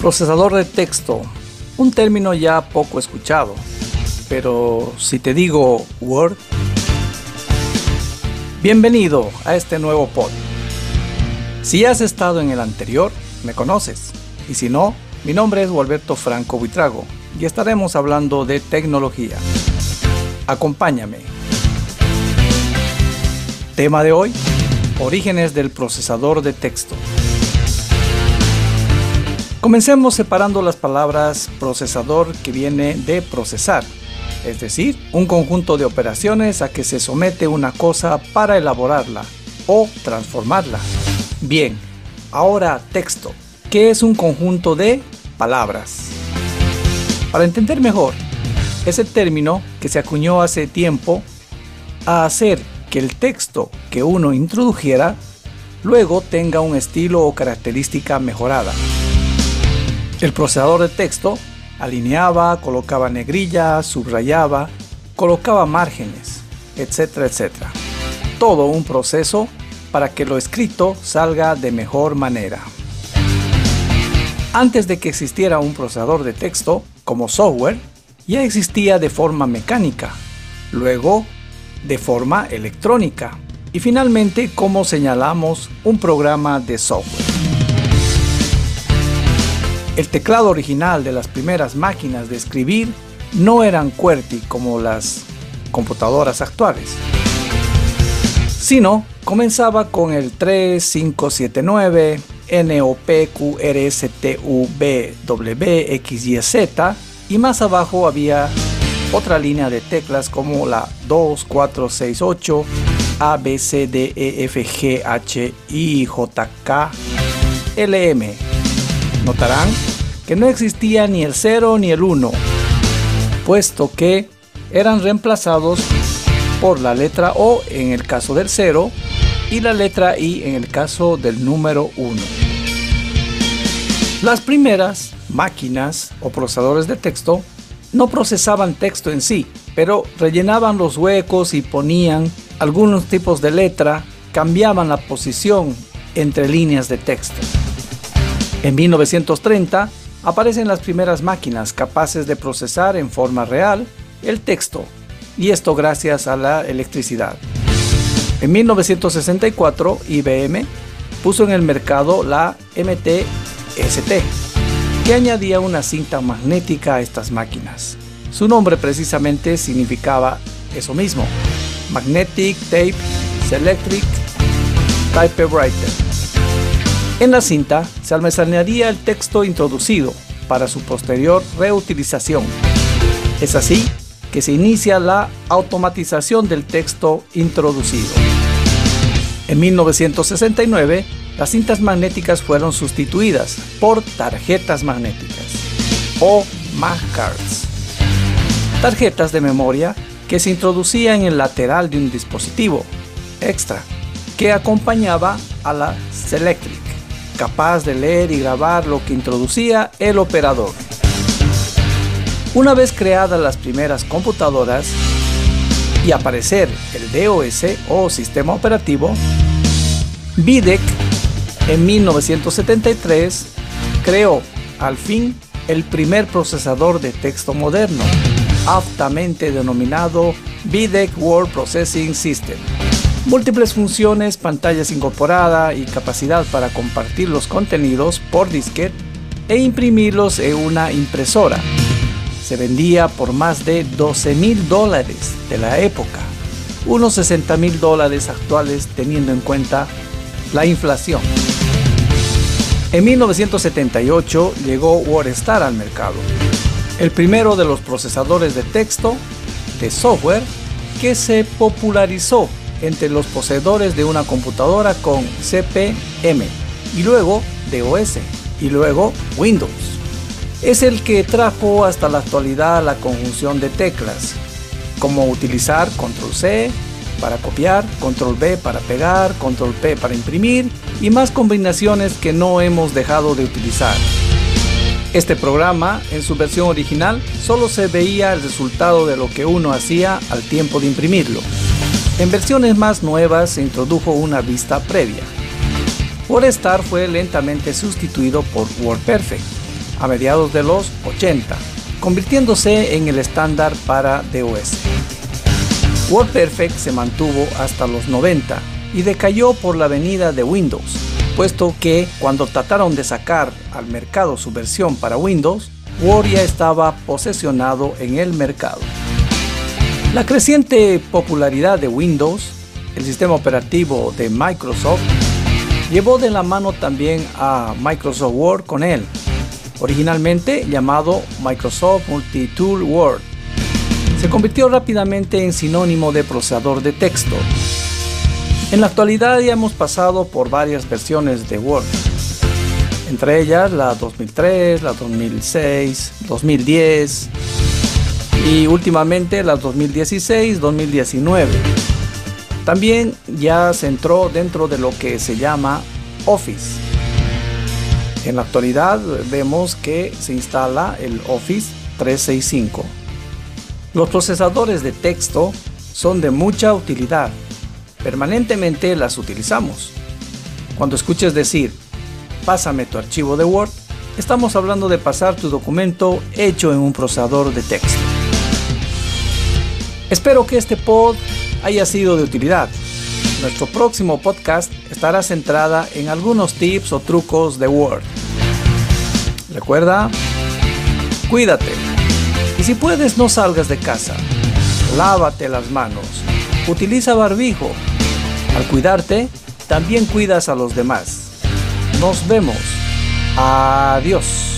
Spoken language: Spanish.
Procesador de texto, un término ya poco escuchado, pero si te digo Word, bienvenido a este nuevo pod. Si has estado en el anterior, me conoces, y si no, mi nombre es Gualberto Franco Buitrago y estaremos hablando de tecnología. Acompáñame. Tema de hoy, orígenes del procesador de texto. Comencemos separando las palabras procesador que viene de procesar, es decir, un conjunto de operaciones a que se somete una cosa para elaborarla o transformarla. Bien, ahora texto, que es un conjunto de palabras. Para entender mejor, ese término que se acuñó hace tiempo a hacer que el texto que uno introdujera luego tenga un estilo o característica mejorada. El procesador de texto alineaba, colocaba negrillas, subrayaba, colocaba márgenes, etcétera, etcétera. Todo un proceso para que lo escrito salga de mejor manera. Antes de que existiera un procesador de texto como software, ya existía de forma mecánica, luego de forma electrónica y finalmente como señalamos un programa de software. El teclado original de las primeras máquinas de escribir no eran QWERTY como las computadoras actuales, sino comenzaba con el 3579 NOPQRSTUVWXYZ y más abajo había otra línea de teclas como la 2468 A, B, C, D, E, F, G, H, I, J, K, L, M Notarán que no existía ni el 0 ni el 1, puesto que eran reemplazados por la letra O en el caso del 0 y la letra I en el caso del número 1. Las primeras máquinas o procesadores de texto no procesaban texto en sí, pero rellenaban los huecos y ponían algunos tipos de letra, cambiaban la posición entre líneas de texto. En 1930 aparecen las primeras máquinas capaces de procesar en forma real el texto, y esto gracias a la electricidad. En 1964 IBM puso en el mercado la MT-ST, que añadía una cinta magnética a estas máquinas. Su nombre precisamente significaba eso mismo, Magnetic Tape Selectric Typewriter. En la cinta se almacenaría el texto introducido para su posterior reutilización. Es así que se inicia la automatización del texto introducido. En 1969, las cintas magnéticas fueron sustituidas por tarjetas magnéticas o MagCards. Tarjetas de memoria que se introducían en el lateral de un dispositivo extra que acompañaba a la Selectric capaz de leer y grabar lo que introducía el operador. Una vez creadas las primeras computadoras y aparecer el DOS o sistema operativo, VIDEC en 1973 creó al fin el primer procesador de texto moderno, aptamente denominado VIDEC Word Processing System múltiples funciones, pantallas incorporada y capacidad para compartir los contenidos por disquete e imprimirlos en una impresora. Se vendía por más de 12 mil dólares de la época, unos 60 mil dólares actuales teniendo en cuenta la inflación. En 1978 llegó WordStar al mercado, el primero de los procesadores de texto de software que se popularizó entre los poseedores de una computadora con CPM y luego DOS y luego Windows. Es el que trajo hasta la actualidad la conjunción de teclas, como utilizar Control C para copiar, Control V para pegar, Control P para imprimir y más combinaciones que no hemos dejado de utilizar. Este programa, en su versión original, solo se veía el resultado de lo que uno hacía al tiempo de imprimirlo. En versiones más nuevas se introdujo una vista previa. WordStar fue lentamente sustituido por WordPerfect a mediados de los 80, convirtiéndose en el estándar para DOS. WordPerfect se mantuvo hasta los 90 y decayó por la venida de Windows, puesto que cuando trataron de sacar al mercado su versión para Windows, Word ya estaba posesionado en el mercado. La creciente popularidad de Windows, el sistema operativo de Microsoft, llevó de la mano también a Microsoft Word con él, originalmente llamado Microsoft Multitool Word. Se convirtió rápidamente en sinónimo de procesador de texto. En la actualidad ya hemos pasado por varias versiones de Word, entre ellas la 2003, la 2006, 2010 y últimamente la 2016-2019. También ya se entró dentro de lo que se llama Office. En la actualidad vemos que se instala el Office 365. Los procesadores de texto son de mucha utilidad. Permanentemente las utilizamos. Cuando escuches decir, pásame tu archivo de Word, estamos hablando de pasar tu documento hecho en un procesador de texto. Espero que este pod haya sido de utilidad. Nuestro próximo podcast estará centrada en algunos tips o trucos de Word. Recuerda, cuídate. Si puedes, no salgas de casa. Lávate las manos. Utiliza barbijo. Al cuidarte, también cuidas a los demás. Nos vemos. Adiós.